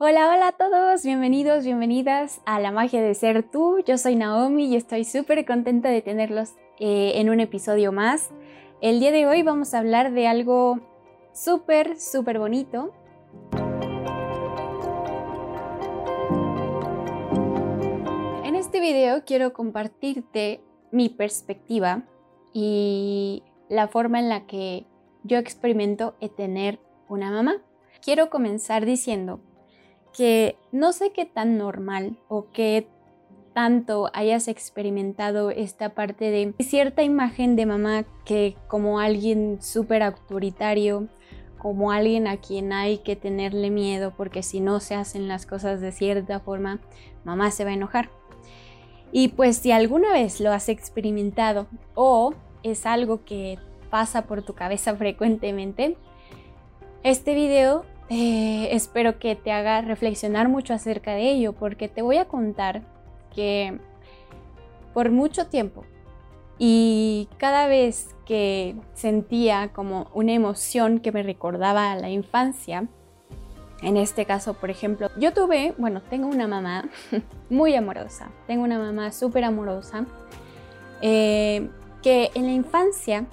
Hola, hola a todos, bienvenidos, bienvenidas a la magia de ser tú. Yo soy Naomi y estoy súper contenta de tenerlos eh, en un episodio más. El día de hoy vamos a hablar de algo súper, súper bonito. En este video quiero compartirte mi perspectiva y la forma en la que yo experimento tener una mamá. Quiero comenzar diciendo que no sé qué tan normal o qué tanto hayas experimentado esta parte de cierta imagen de mamá que como alguien súper autoritario, como alguien a quien hay que tenerle miedo porque si no se hacen las cosas de cierta forma, mamá se va a enojar. Y pues si alguna vez lo has experimentado o es algo que pasa por tu cabeza frecuentemente, este video eh, espero que te haga reflexionar mucho acerca de ello, porque te voy a contar que por mucho tiempo y cada vez que sentía como una emoción que me recordaba a la infancia, en este caso, por ejemplo, yo tuve, bueno, tengo una mamá muy amorosa, tengo una mamá súper amorosa, eh, que en la infancia,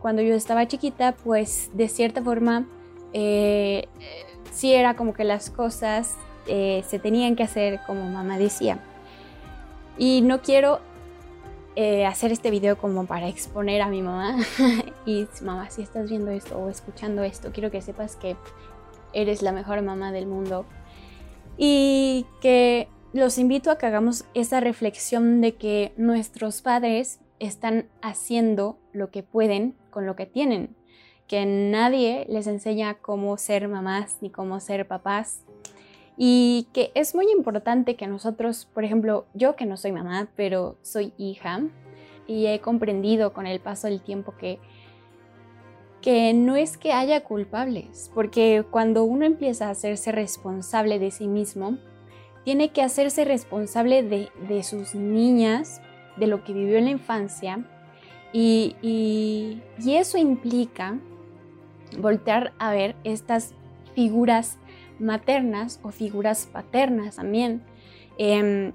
cuando yo estaba chiquita, pues de cierta forma eh, sí era como que las cosas eh, se tenían que hacer como mamá decía. Y no quiero eh, hacer este video como para exponer a mi mamá. y mamá, si estás viendo esto o escuchando esto, quiero que sepas que eres la mejor mamá del mundo. Y que los invito a que hagamos esa reflexión de que nuestros padres están haciendo lo que pueden con lo que tienen que nadie les enseña cómo ser mamás ni cómo ser papás. Y que es muy importante que nosotros, por ejemplo, yo que no soy mamá, pero soy hija, y he comprendido con el paso del tiempo que, que no es que haya culpables, porque cuando uno empieza a hacerse responsable de sí mismo, tiene que hacerse responsable de, de sus niñas, de lo que vivió en la infancia, y, y eso implica voltear a ver estas figuras maternas o figuras paternas también, em,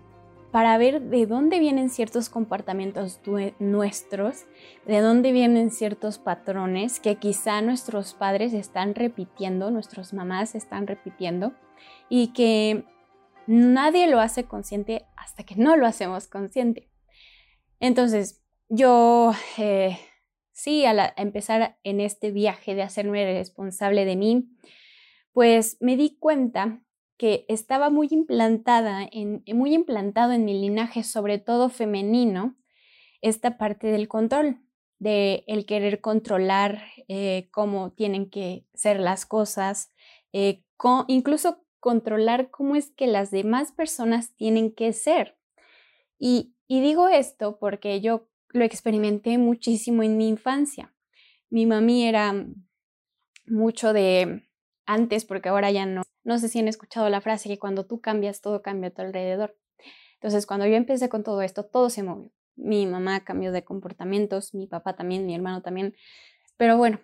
para ver de dónde vienen ciertos comportamientos nuestros, de dónde vienen ciertos patrones que quizá nuestros padres están repitiendo, nuestras mamás están repitiendo, y que nadie lo hace consciente hasta que no lo hacemos consciente. Entonces, yo eh, sí, al empezar en este viaje de hacerme responsable de mí, pues me di cuenta que estaba muy implantada, en, muy implantado en mi linaje, sobre todo femenino, esta parte del control, de el querer controlar eh, cómo tienen que ser las cosas, eh, incluso controlar cómo es que las demás personas tienen que ser. y digo esto porque yo lo experimenté muchísimo en mi infancia. Mi mami era mucho de antes, porque ahora ya no. No sé si han escuchado la frase que cuando tú cambias, todo cambia a tu alrededor. Entonces, cuando yo empecé con todo esto, todo se movió. Mi mamá cambió de comportamientos, mi papá también, mi hermano también. Pero bueno,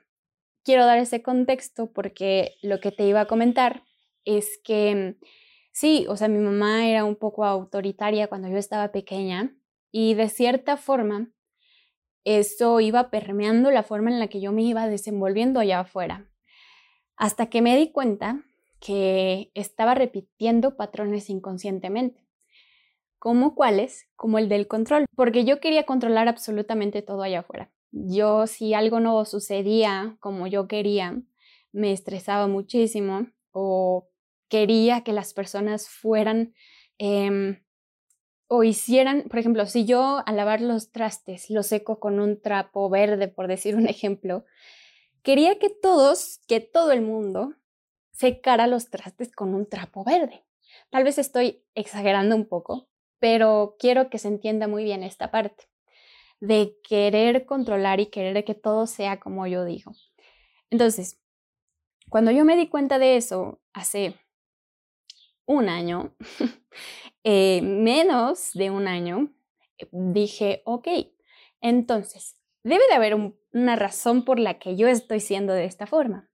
quiero dar ese contexto porque lo que te iba a comentar es que sí, o sea, mi mamá era un poco autoritaria cuando yo estaba pequeña y de cierta forma eso iba permeando la forma en la que yo me iba desenvolviendo allá afuera. Hasta que me di cuenta que estaba repitiendo patrones inconscientemente. ¿Como cuáles? Como el del control, porque yo quería controlar absolutamente todo allá afuera. Yo, si algo no sucedía como yo quería, me estresaba muchísimo o quería que las personas fueran eh, o hicieran, por ejemplo, si yo al lavar los trastes lo seco con un trapo verde, por decir un ejemplo, quería que todos, que todo el mundo secara los trastes con un trapo verde. Tal vez estoy exagerando un poco, pero quiero que se entienda muy bien esta parte de querer controlar y querer que todo sea como yo digo. Entonces, cuando yo me di cuenta de eso hace un año, Eh, menos de un año, eh, dije, ok, entonces, debe de haber una razón por la que yo estoy siendo de esta forma.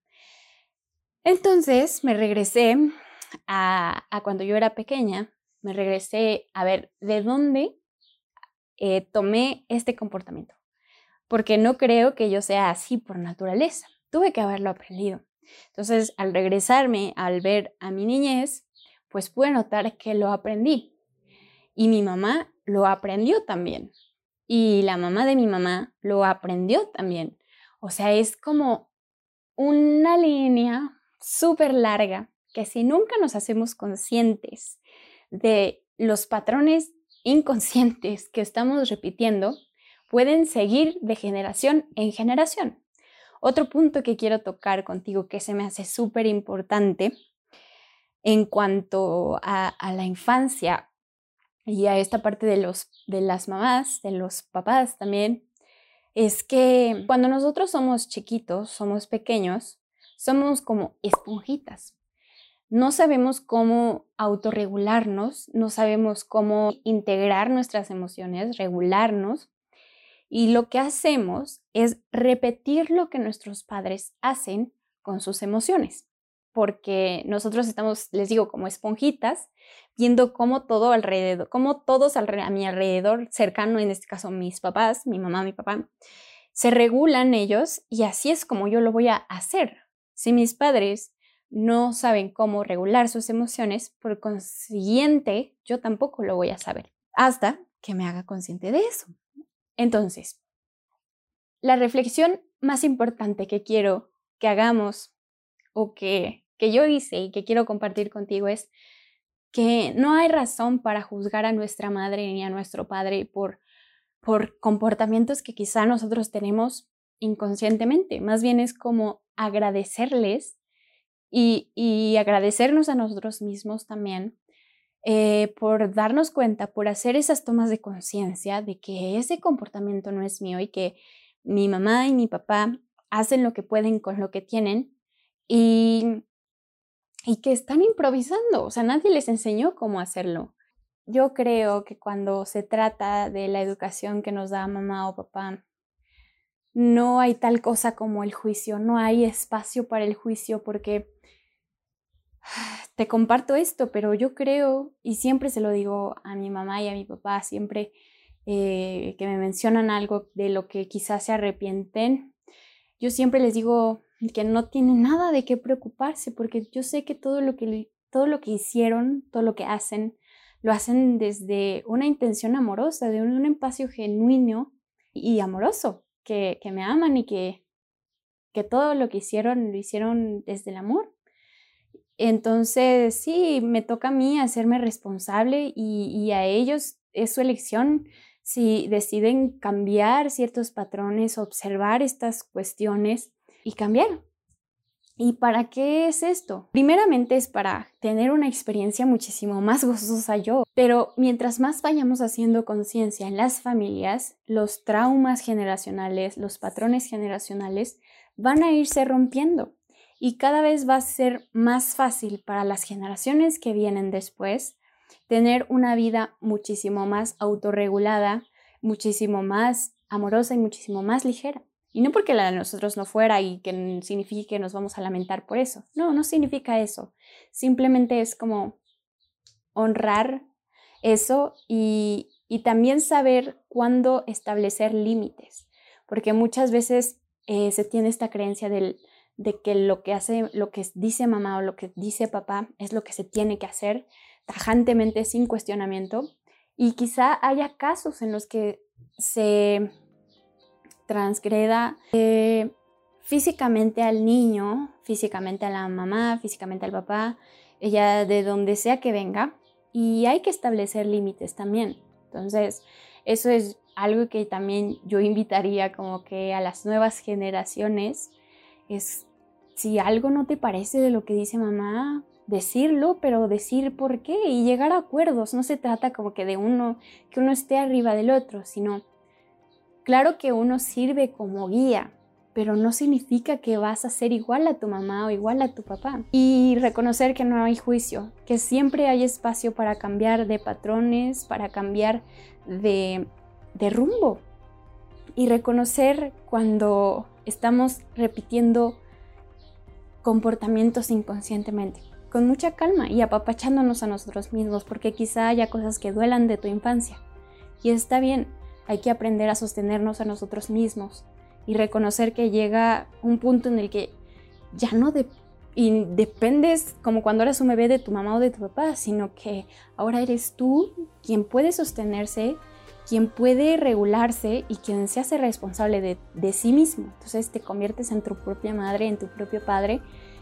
Entonces me regresé a, cuando yo era pequeña, me regresé a ver de dónde eh, tomé este comportamiento, porque no creo que yo sea así por naturaleza, tuve que haberlo aprendido. Entonces, al regresarme, al ver a mi niñez, pues pude notar que lo aprendí. Y mi mamá lo aprendió también. Y la mamá de mi mamá lo aprendió también. O sea, es como una línea súper larga que si nunca nos hacemos conscientes de los patrones inconscientes que estamos repitiendo, pueden seguir de generación en generación. Otro punto que quiero tocar contigo que se me hace súper importante en cuanto a, la infancia y a esta parte de, los, de las mamás, de los papás también, es que cuando nosotros somos chiquitos, somos pequeños, somos como esponjitas. No sabemos cómo autorregularnos, no sabemos cómo integrar nuestras emociones, regularnos. Y lo que hacemos es repetir lo que nuestros padres hacen con sus emociones porque nosotros estamos, les digo, como esponjitas, viendo cómo todo alrededor, cómo todos a mi alrededor cercano, en este caso mis papás, mi mamá, mi papá, se regulan ellos y así es como yo lo voy a hacer. Si mis padres no saben cómo regular sus emociones, por consiguiente, yo tampoco lo voy a saber, hasta que me haga consciente de eso. Entonces, la reflexión más importante que quiero que hagamos o que, que yo hice y que quiero compartir contigo es que no hay razón para juzgar a nuestra madre ni a nuestro padre por, por comportamientos que quizá nosotros tenemos inconscientemente. Más bien es como agradecerles y, y agradecernos a nosotros mismos también eh, por darnos cuenta, por hacer esas tomas de conciencia de que ese comportamiento no es mío y que mi mamá y mi papá hacen lo que pueden con lo que tienen y, y que están improvisando, o sea, nadie les enseñó cómo hacerlo. Yo creo que cuando se trata de la educación que nos da mamá o papá, no hay tal cosa como el juicio, no hay espacio para el juicio porque te comparto esto, pero yo creo, y siempre se lo digo a mi mamá y a mi papá, siempre eh, que me mencionan algo de lo que quizás se arrepienten, yo siempre les digo, que no tiene nada de qué preocuparse, porque yo sé que todo lo que, todo lo que hicieron, todo lo que hacen, lo hacen desde una intención amorosa, de un, espacio genuino y amoroso, que, que, me aman y que, que todo lo que hicieron lo hicieron desde el amor. Entonces, sí, me toca a mí hacerme responsable y, y a ellos es su elección si deciden cambiar ciertos patrones, observar estas cuestiones y cambiar. ¿Y para qué es esto? Primeramente es para tener una experiencia muchísimo más gozosa yo, pero mientras más vayamos haciendo conciencia en las familias, los traumas generacionales, los patrones generacionales van a irse rompiendo y cada vez va a ser más fácil para las generaciones que vienen después tener una vida muchísimo más autorregulada, muchísimo más amorosa y muchísimo más ligera. Y no porque la de nosotros no fuera y que signifique que nos vamos a lamentar por eso. No, no significa eso. Simplemente es como honrar eso y, y también saber cuándo establecer límites. Porque muchas veces eh, se tiene esta creencia del, de que lo que hace, lo que dice mamá o lo que dice papá es lo que se tiene que hacer tajantemente sin cuestionamiento. Y quizá haya casos en los que se transgreda eh, físicamente al niño, físicamente a la mamá, físicamente al papá, ella de donde sea que venga, y hay que establecer límites también. Entonces, eso es algo que también yo invitaría como que a las nuevas generaciones es si algo no te parece de lo que dice mamá, decirlo, pero decir por qué y llegar a acuerdos. No se trata como que de uno, que uno esté arriba del otro, sino Claro que uno sirve como guía, pero no significa que vas a ser igual a tu mamá o igual a tu papá. Y reconocer que no hay juicio, que siempre hay espacio para cambiar de patrones, para cambiar de, rumbo. Y reconocer cuando estamos repitiendo comportamientos inconscientemente. con mucha calma y apapachándonos a nosotros mismos, porque quizá haya cosas que duelan de tu infancia. Y está bien, hay que aprender a sostenernos a nosotros mismos y reconocer que llega un punto en el que ya no dependes como cuando eras un bebé de tu mamá o de tu papá, sino que ahora eres tú quien puede sostenerse, quien puede regularse y quien se hace responsable de, sí mismo. Entonces te conviertes en tu propia madre, en tu propio padre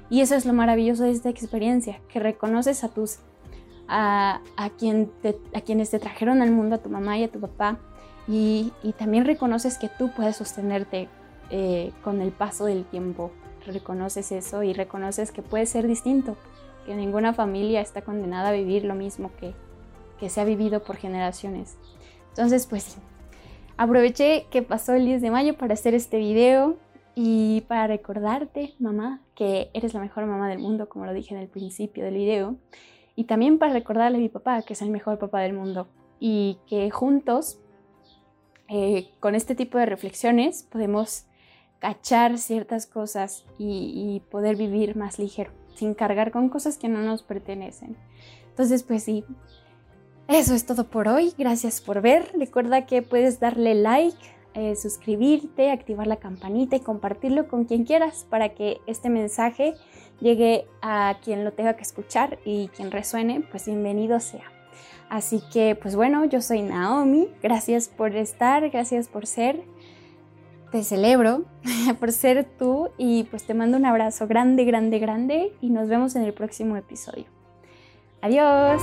y eso es lo maravilloso de esta experiencia, que reconoces a tus a, quien a quienes te trajeron al mundo, a tu mamá y a tu papá, y, también reconoces que tú puedes sostenerte eh, con el paso del tiempo. Reconoces eso y reconoces que puedes ser distinto, que ninguna familia está condenada a vivir lo mismo que, que se ha vivido por generaciones. Entonces, pues aproveché que pasó el 10 de mayo para hacer este video y para recordarte, mamá, que eres la mejor mamá del mundo, como lo dije en el principio del video. Y también para recordarle a mi papá que es el mejor papá del mundo. Y que juntos, eh, con este tipo de reflexiones, podemos cachar ciertas cosas y, poder vivir más ligero, sin cargar con cosas que no nos pertenecen. Entonces, pues sí, eso es todo por hoy. Gracias por ver. Recuerda que puedes darle like eh, suscribirte, activar la campanita y compartirlo con quien quieras para que este mensaje llegue a quien lo tenga que escuchar y quien resuene, pues bienvenido sea. Así que, pues bueno, yo soy Naomi, gracias por estar, gracias por ser, te celebro por ser tú y pues te mando un abrazo grande, grande, grande y nos vemos en el próximo episodio. Adiós.